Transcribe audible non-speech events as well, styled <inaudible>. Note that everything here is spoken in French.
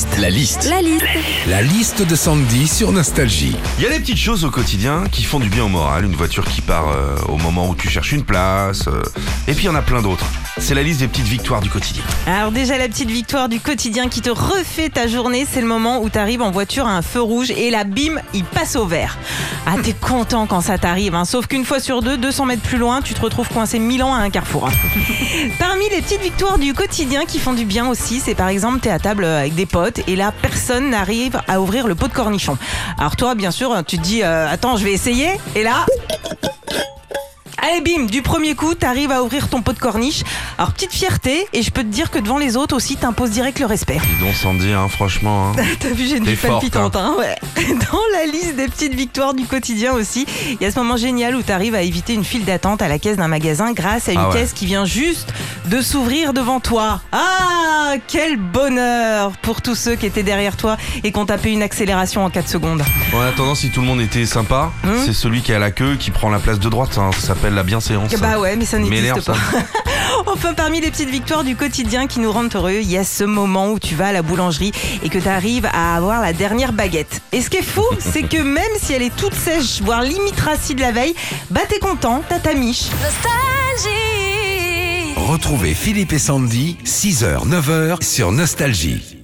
liste. La liste. La liste. La liste de Sandy sur Nostalgie. Il y a des petites choses au quotidien qui font du bien au moral. Une voiture qui part euh, au moment où tu cherches une place. euh, et puis il y en a plein d'autres. C'est la liste des petites victoires du quotidien. Alors déjà la petite victoire du quotidien qui te refait ta journée, c'est le moment où tu arrives en voiture à un feu rouge et là bim, il passe au vert. Ah t'es <laughs> content quand ça t'arrive, hein. sauf qu'une fois sur deux, 200 mètres plus loin, tu te retrouves coincé mille ans à un carrefour. hein. <laughs> Parmi les petites victoires du quotidien qui font du bien aussi, c'est par exemple t'es à table avec des potes et là personne n'arrive à ouvrir le pot de cornichon. Alors toi bien sûr tu te dis euh, attends je vais essayer et là Allez bim, du premier coup, t'arrives à ouvrir ton pot de corniche. Alors petite fierté, et je peux te dire que devant les autres aussi, t'imposes direct le respect. Dis donc Sandy, hein, franchement. hein. <laughs> T'as vu, j'ai une vie palpitante. Hein, ouais. <laughs> Dans la liste des petites victoires du quotidien aussi, il y a ce moment génial où t'arrives à éviter une file d'attente à la caisse d'un magasin grâce à une Ah ouais. caisse qui vient juste de s'ouvrir devant toi. Ah, quel bonheur pour tous ceux qui étaient derrière toi et qui ont tapé une accélération en 4 secondes. En attendant, si tout le monde était sympa, Hum. c'est celui qui est à la queue qui prend la place de droite. hein. Ça s'appelle la bienséance. Bah ouais, mais ça n'existe pas. <laughs> Enfin, parmi les petites victoires du quotidien qui nous rendent heureux, il y a ce moment où tu vas à la boulangerie et que tu arrives à avoir la dernière baguette. Et ce qui est fou, <laughs> c'est que même si elle est toute sèche, voire limite rassie de la veille, bah t'es content, t'as ta miche. Nostalgie. Retrouvez Philippe et Sandy, 6h, 9h sur Nostalgie.